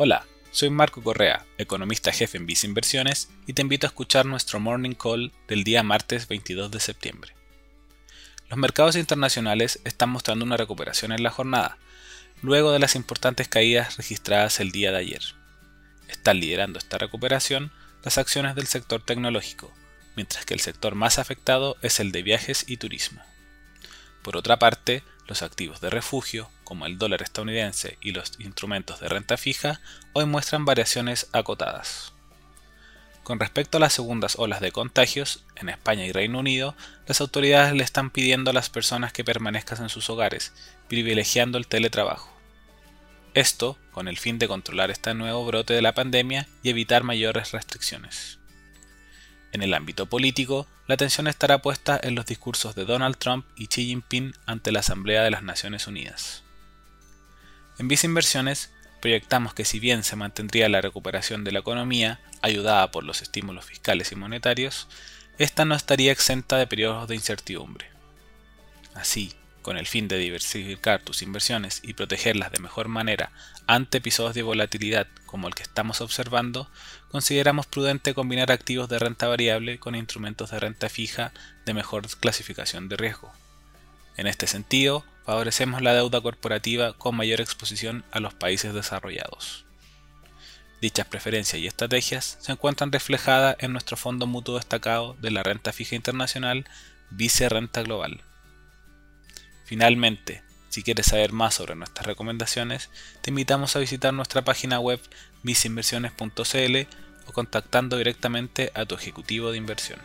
Hola, soy Marco Correa, economista jefe en Visa Inversiones, y te invito a escuchar nuestro Morning Call del día martes 22 de septiembre. Los mercados internacionales están mostrando una recuperación en la jornada, luego de las importantes caídas registradas el día de ayer. Están liderando esta recuperación las acciones del sector tecnológico, mientras que el sector más afectado es el de viajes y turismo. Por otra parte, los activos de refugio, como el dólar estadounidense y los instrumentos de renta fija, hoy muestran variaciones acotadas. Con respecto a las segundas olas de contagios, en España y Reino Unido, las autoridades le están pidiendo a las personas que permanezcan en sus hogares, privilegiando el teletrabajo. Esto con el fin de controlar este nuevo brote de la pandemia y evitar mayores restricciones. En el ámbito político, la atención estará puesta en los discursos de Donald Trump y Xi Jinping ante la Asamblea de las Naciones Unidas. En Visa Inversiones, proyectamos que si bien se mantendría la recuperación de la economía, ayudada por los estímulos fiscales y monetarios, esta no estaría exenta de periodos de incertidumbre. Así, con el fin de diversificar tus inversiones y protegerlas de mejor manera ante episodios de volatilidad como el que estamos observando, consideramos prudente combinar activos de renta variable con instrumentos de renta fija de mejor clasificación de riesgo. En este sentido, favorecemos la deuda corporativa con mayor exposición a los países desarrollados. Dichas preferencias y estrategias se encuentran reflejadas en nuestro fondo mutuo destacado de la renta fija internacional Vice Renta Global Finalmente, si quieres saber más sobre nuestras recomendaciones, te invitamos a visitar nuestra página web visinversiones.cl o contactando directamente a tu ejecutivo de inversión.